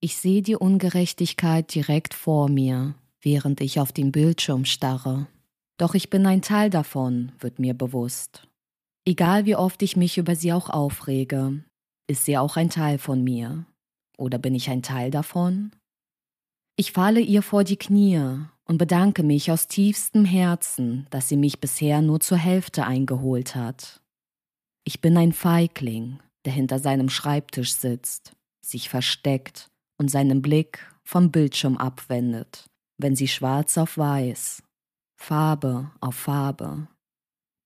Ich sehe die Ungerechtigkeit direkt vor mir, während ich auf den Bildschirm starre. Doch ich bin ein Teil davon, wird mir bewusst. Egal wie oft ich mich über sie auch aufrege, ist sie auch ein Teil von mir. Oder bin ich ein Teil davon? Ich falle ihr vor die Knie und bedanke mich aus tiefstem Herzen, dass sie mich bisher nur zur Hälfte eingeholt hat. Ich bin ein Feigling, der hinter seinem Schreibtisch sitzt, sich versteckt und seinen Blick vom Bildschirm abwendet, wenn sie schwarz auf weiß, Farbe auf Farbe,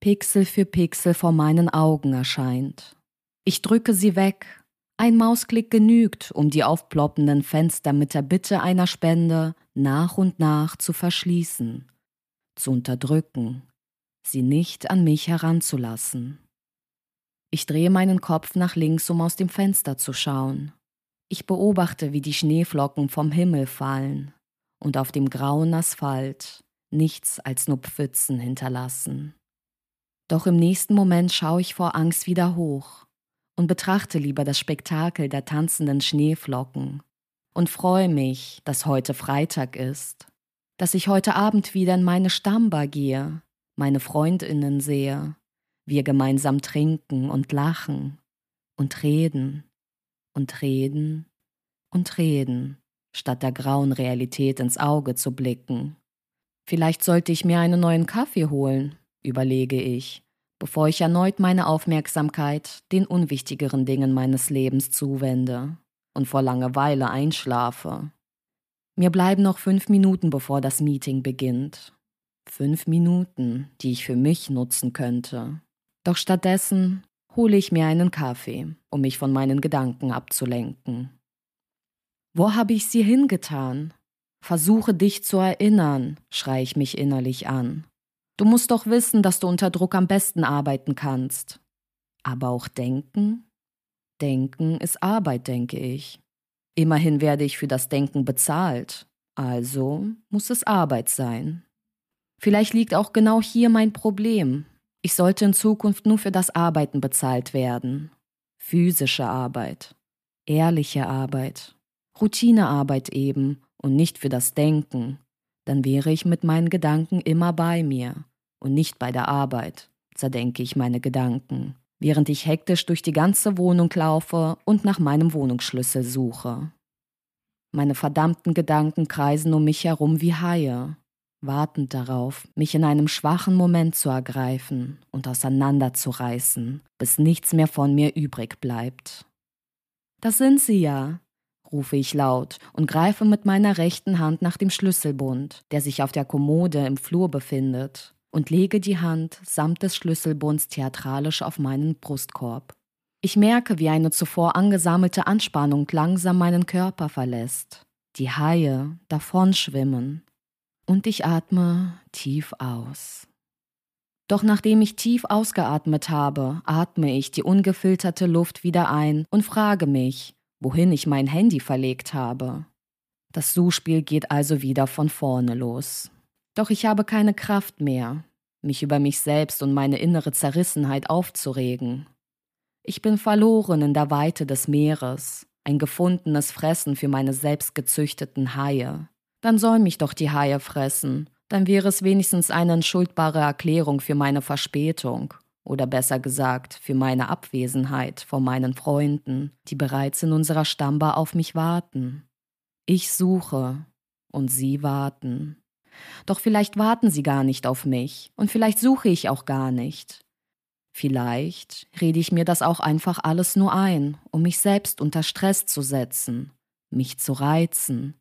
Pixel für Pixel vor meinen Augen erscheint. Ich drücke sie weg. Ein Mausklick genügt, um die aufploppenden Fenster mit der Bitte einer Spende nach und nach zu verschließen, zu unterdrücken, sie nicht an mich heranzulassen. Ich drehe meinen Kopf nach links, um aus dem Fenster zu schauen. Ich beobachte, wie die Schneeflocken vom Himmel fallen und auf dem grauen Asphalt nichts als nur Pfützen hinterlassen. Doch im nächsten Moment schaue ich vor Angst wieder hoch und betrachte lieber das Spektakel der tanzenden Schneeflocken und freue mich, dass heute Freitag ist, dass ich heute Abend wieder in meine Stammbar gehe, meine Freundinnen sehe, wir gemeinsam trinken und lachen und reden und reden und reden, statt der grauen Realität ins Auge zu blicken. Vielleicht sollte ich mir einen neuen Kaffee holen, überlege ich, bevor ich erneut meine Aufmerksamkeit den unwichtigeren Dingen meines Lebens zuwende und vor Langeweile einschlafe. Mir bleiben noch fünf Minuten, bevor das Meeting beginnt. Fünf Minuten, die ich für mich nutzen könnte. Doch stattdessen hole ich mir einen Kaffee, um mich von meinen Gedanken abzulenken. Wo habe ich sie hingetan? Versuche dich zu erinnern, schreie ich mich innerlich an. Du musst doch wissen, dass du unter Druck am besten arbeiten kannst. Aber auch denken? Denken ist Arbeit, denke ich. Immerhin werde ich für das Denken bezahlt, also muss es Arbeit sein. Vielleicht liegt auch genau hier mein Problem. Ich sollte in Zukunft nur für das Arbeiten bezahlt werden. Physische Arbeit, ehrliche Arbeit, Routinearbeit eben und nicht für das Denken. Dann wäre ich mit meinen Gedanken immer bei mir und nicht bei der Arbeit, zerdenke ich meine Gedanken, während ich hektisch durch die ganze Wohnung laufe und nach meinem Wohnungsschlüssel suche. Meine verdammten Gedanken kreisen um mich herum wie Haie, wartend darauf, mich in einem schwachen Moment zu ergreifen und auseinanderzureißen, bis nichts mehr von mir übrig bleibt. Das sind sie ja, rufe ich laut und greife mit meiner rechten Hand nach dem Schlüsselbund, der sich auf der Kommode im Flur befindet, und lege die Hand samt des Schlüsselbunds theatralisch auf meinen Brustkorb. Ich merke, wie eine zuvor angesammelte Anspannung langsam meinen Körper verlässt. Die Haie davonschwimmen, und ich atme tief aus. Doch nachdem ich tief ausgeatmet habe, atme ich die ungefilterte Luft wieder ein und frage mich, wohin ich mein Handy verlegt habe. Das Suchspiel geht also wieder von vorne los. Doch ich habe keine Kraft mehr, mich über mich selbst und meine innere Zerrissenheit aufzuregen. Ich bin verloren in der Weite des Meeres, ein gefundenes Fressen für meine selbstgezüchteten Haie. Dann soll mich doch die Haie fressen. Dann wäre es wenigstens eine entschuldbare Erklärung für meine Verspätung. Oder besser gesagt, für meine Abwesenheit vor meinen Freunden, die bereits in unserer Stammbar auf mich warten. Ich suche und sie warten. Doch vielleicht warten sie gar nicht auf mich und vielleicht suche ich auch gar nicht. Vielleicht rede ich mir das auch einfach alles nur ein, um mich selbst unter Stress zu setzen, mich zu reizen,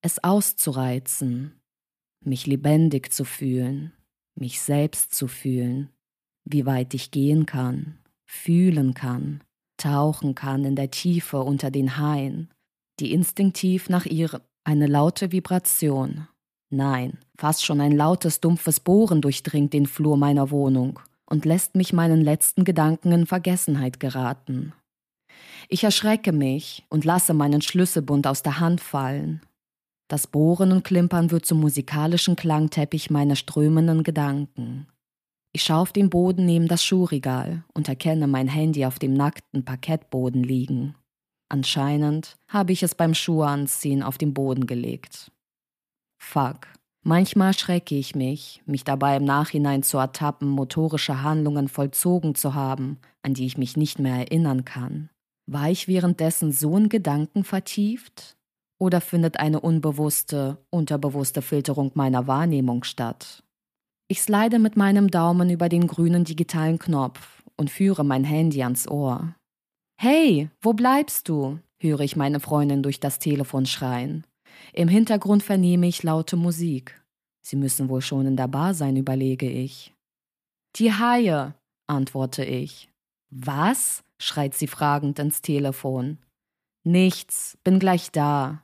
es auszureizen, mich lebendig zu fühlen, mich selbst zu fühlen, wie weit ich gehen kann, fühlen kann, tauchen kann in der Tiefe unter den Haien, die instinktiv nach ihr eine laute Vibration, nein, fast schon ein lautes, dumpfes Bohren durchdringt den Flur meiner Wohnung und lässt mich meinen letzten Gedanken in Vergessenheit geraten. Ich erschrecke mich und lasse meinen Schlüsselbund aus der Hand fallen, das Bohren und Klimpern wird zum musikalischen Klangteppich meiner strömenden Gedanken. Ich schaue auf den Boden neben das Schuhregal und erkenne mein Handy auf dem nackten Parkettboden liegen. Anscheinend habe ich es beim Schuhanziehen auf den Boden gelegt. Fuck. Manchmal schrecke ich mich, mich dabei im Nachhinein zu ertappen, motorische Handlungen vollzogen zu haben, an die ich mich nicht mehr erinnern kann. War ich währenddessen so in Gedanken vertieft? Oder findet eine unbewusste, unterbewusste Filterung meiner Wahrnehmung statt? Ich slide mit meinem Daumen über den grünen digitalen Knopf und führe mein Handy ans Ohr. Hey, wo bleibst du? höre ich meine Freundin durch das Telefon schreien. Im Hintergrund vernehme ich laute Musik. Sie müssen wohl schon in der Bar sein, überlege ich. Die Haie, antworte ich. Was? schreit sie fragend ins Telefon. Nichts, bin gleich da,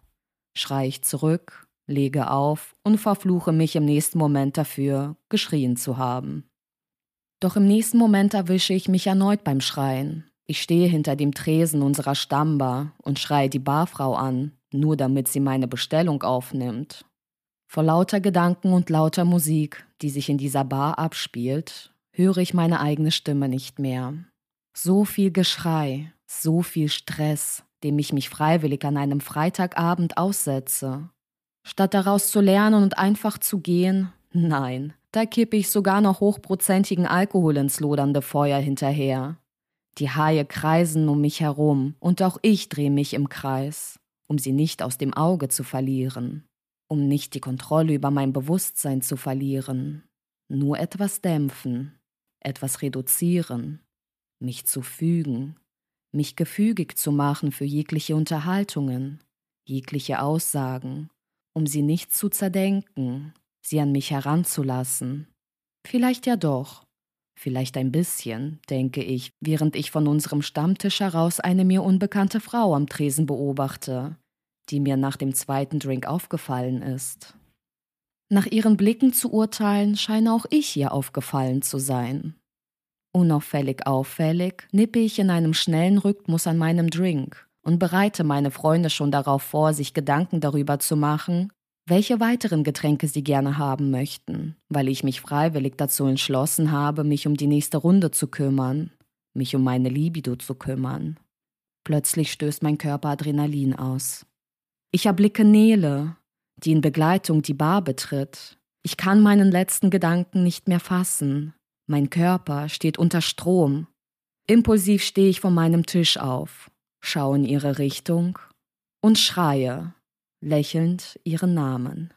schrei ich zurück, lege auf und verfluche mich im nächsten Moment dafür, geschrien zu haben. Doch im nächsten Moment erwische ich mich erneut beim Schreien. Ich stehe hinter dem Tresen unserer Stammbar und schreie die Barfrau an, nur damit sie meine Bestellung aufnimmt. Vor lauter Gedanken und lauter Musik, die sich in dieser Bar abspielt, höre ich meine eigene Stimme nicht mehr. So viel Geschrei, so viel Stress, dem ich mich freiwillig an einem Freitagabend aussetze. Statt daraus zu lernen und einfach zu gehen, nein, da kippe ich sogar noch hochprozentigen Alkohol ins lodernde Feuer hinterher. Die Haie kreisen um mich herum und auch ich drehe mich im Kreis, um sie nicht aus dem Auge zu verlieren, um nicht die Kontrolle über mein Bewusstsein zu verlieren, nur etwas dämpfen, etwas reduzieren, mich zu fügen, mich gefügig zu machen für jegliche Unterhaltungen, jegliche Aussagen, um sie nicht zu zerdenken, sie an mich heranzulassen. Vielleicht ja doch, vielleicht ein bisschen, denke ich, während ich von unserem Stammtisch heraus eine mir unbekannte Frau am Tresen beobachte, die mir nach dem zweiten Drink aufgefallen ist. Nach ihren Blicken zu urteilen, scheine auch ich ihr aufgefallen zu sein. Unauffällig auffällig nippe ich in einem schnellen Rhythmus an meinem Drink und bereite meine Freunde schon darauf vor, sich Gedanken darüber zu machen, welche weiteren Getränke sie gerne haben möchten, weil ich mich freiwillig dazu entschlossen habe, mich um die nächste Runde zu kümmern, mich um meine Libido zu kümmern. Plötzlich stößt mein Körper Adrenalin aus. Ich erblicke Nele, die in Begleitung die Bar betritt. Ich kann meinen letzten Gedanken nicht mehr fassen. Mein Körper steht unter Strom. Impulsiv stehe ich von meinem Tisch auf, schaue in ihre Richtung und schreie, lächelnd ihren Namen.